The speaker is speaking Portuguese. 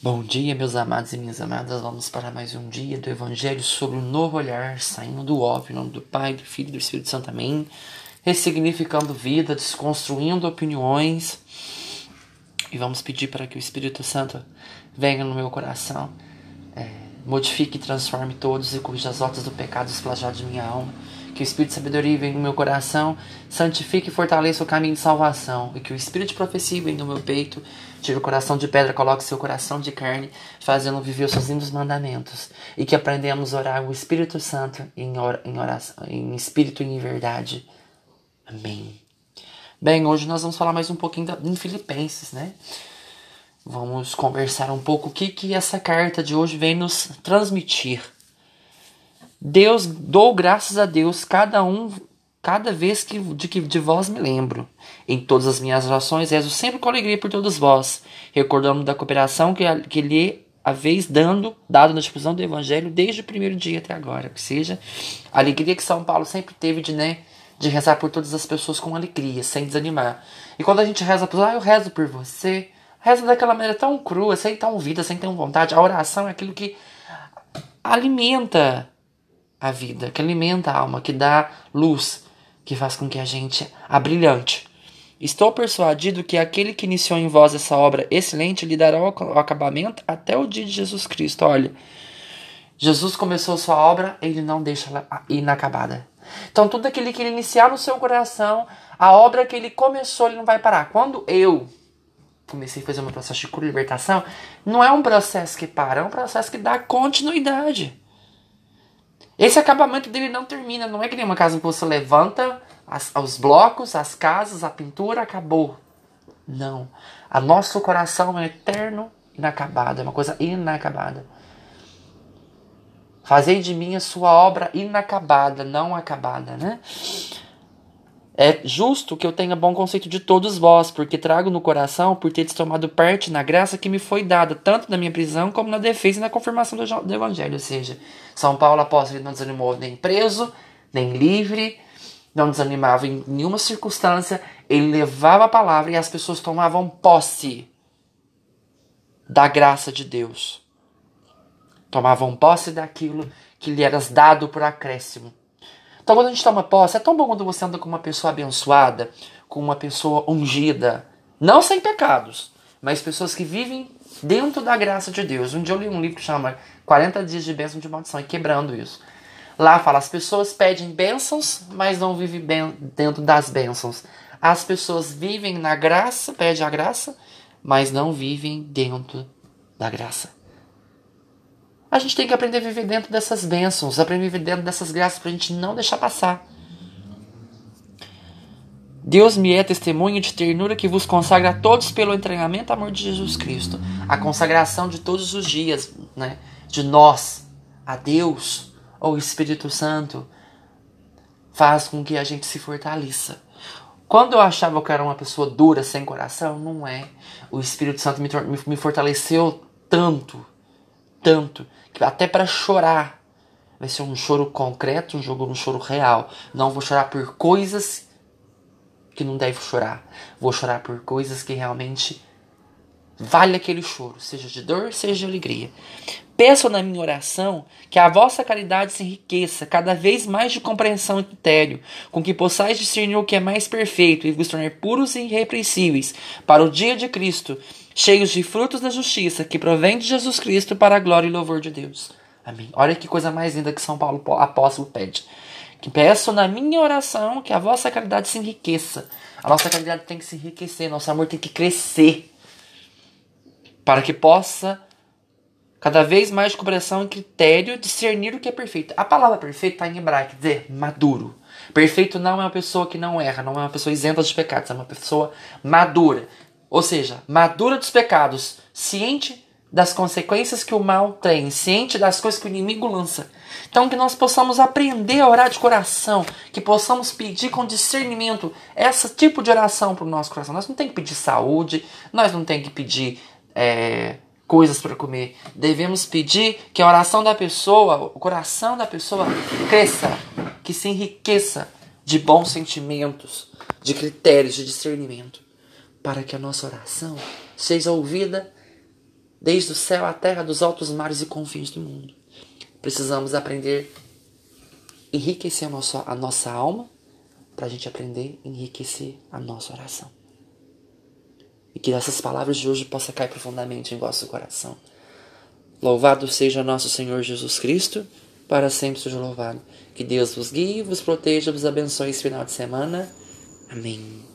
Bom dia, meus amados e minhas amadas. Vamos para mais um dia do Evangelho sobre um novo olhar, saindo do óbvio, em nome do Pai, do Filho e do Espírito Santo. Amém. Ressignificando vida, desconstruindo opiniões. E vamos pedir para que o Espírito Santo venha no meu coração, modifique e transforme todos e corrija as voltas do pecado esplajado de minha alma que o Espírito de sabedoria venha no meu coração, santifique e fortaleça o caminho de salvação, e que o Espírito de profecia venha no meu peito, tire o coração de pedra, coloque seu coração de carne, fazendo viver os seus lindos mandamentos, e que aprendamos a orar o Espírito Santo em, em oração, em espírito e em verdade. Amém. Bem, hoje nós vamos falar mais um pouquinho da, em Filipenses, né? Vamos conversar um pouco o que, que essa carta de hoje vem nos transmitir. Deus, dou graças a Deus cada um, cada vez que de que de vós me lembro. Em todas as minhas orações rezo sempre com alegria por todos vós, recordando da cooperação que, que lhe haveis dando, dado na difusão do Evangelho desde o primeiro dia até agora. Que seja a alegria que São Paulo sempre teve de, né, de rezar por todas as pessoas com alegria, sem desanimar. E quando a gente reza por ah, eu rezo por você, reza daquela maneira tão crua, sem tão vida, sem ter vontade. A oração é aquilo que alimenta a vida, que alimenta a alma, que dá luz, que faz com que a gente abrilhante. Estou persuadido que aquele que iniciou em vós essa obra excelente lhe dará o acabamento até o dia de Jesus Cristo. Olha, Jesus começou sua obra, ele não deixa ela inacabada. Então, tudo aquele que ele iniciar no seu coração, a obra que ele começou, ele não vai parar. Quando eu comecei a fazer um processo de cura e libertação, não é um processo que para, é um processo que dá continuidade. Esse acabamento dele não termina, não é que nem uma casa que você levanta as, os blocos, as casas, a pintura, acabou. Não. A nosso coração é eterno, inacabado, é uma coisa inacabada. Fazei de mim a sua obra inacabada, não acabada, né? É justo que eu tenha bom conceito de todos vós, porque trago no coração por teres tomado parte na graça que me foi dada, tanto na minha prisão como na defesa e na confirmação do, Evangelho. Ou seja, São Paulo apóstolo não desanimou nem preso, nem livre, não desanimava em nenhuma circunstância, ele levava a palavra e as pessoas tomavam posse da graça de Deus. Tomavam posse daquilo que lhe era dado por acréscimo. Então, quando a gente toma posse, é tão bom quando você anda com uma pessoa abençoada, com uma pessoa ungida, não sem pecados, mas pessoas que vivem dentro da graça de Deus. Um dia eu li um livro que chama 40 Dias de Bênção de Maldição, e quebrando isso. Lá fala, as pessoas pedem bênçãos, mas não vivem bem dentro das bênçãos. As pessoas vivem na graça, pedem a graça, mas não vivem dentro da graça. A gente tem que aprender a viver dentro dessas bênçãos, aprender a viver dentro dessas graças para a gente não deixar passar. Deus me é testemunho de ternura que vos consagra a todos pelo entranhamento amor de Jesus Cristo. A consagração de todos os dias, né? De nós a Deus ou Espírito Santo faz com que a gente se fortaleça. Quando eu achava que eu era uma pessoa dura, sem coração, não é. O Espírito Santo me, me fortaleceu tanto tanto que até para chorar vai ser um choro concreto, um jogo, um choro real. Não vou chorar por coisas que não devo chorar. Vou chorar por coisas que realmente vale aquele choro, seja de dor, seja de alegria. Peço na minha oração que a vossa caridade se enriqueça cada vez mais de compreensão e critério, com que possais discernir o que é mais perfeito e vos tornar puros e irrepreensíveis para o dia de Cristo, cheios de frutos da justiça que provém de Jesus Cristo para a glória e louvor de Deus. Amém. Olha que coisa mais linda que São Paulo apóstolo pede. Que peço na minha oração que a vossa caridade se enriqueça. A nossa caridade tem que se enriquecer, nosso amor tem que crescer. Para que possa cada vez mais compreensão e critério discernir o que é perfeito. A palavra perfeito está em hebraico, quer dizer maduro. Perfeito não é uma pessoa que não erra, não é uma pessoa isenta de pecados, é uma pessoa madura. Ou seja, madura dos pecados, ciente das consequências que o mal tem, ciente das coisas que o inimigo lança. Então que nós possamos aprender a orar de coração, que possamos pedir com discernimento esse tipo de oração para o nosso coração. Nós não tem que pedir saúde, nós não tem que pedir é, coisas para comer. Devemos pedir que a oração da pessoa, o coração da pessoa cresça, que se enriqueça de bons sentimentos, de critérios de discernimento para que a nossa oração seja ouvida desde o céu à terra, dos altos mares e confins do mundo. Precisamos aprender enriquecer a nossa, a nossa alma para a gente aprender a enriquecer a nossa oração. E que essas palavras de hoje possam cair profundamente em vosso coração. Louvado seja nosso Senhor Jesus Cristo, para sempre seja louvado. Que Deus vos guie, vos proteja, vos abençoe esse final de semana. Amém.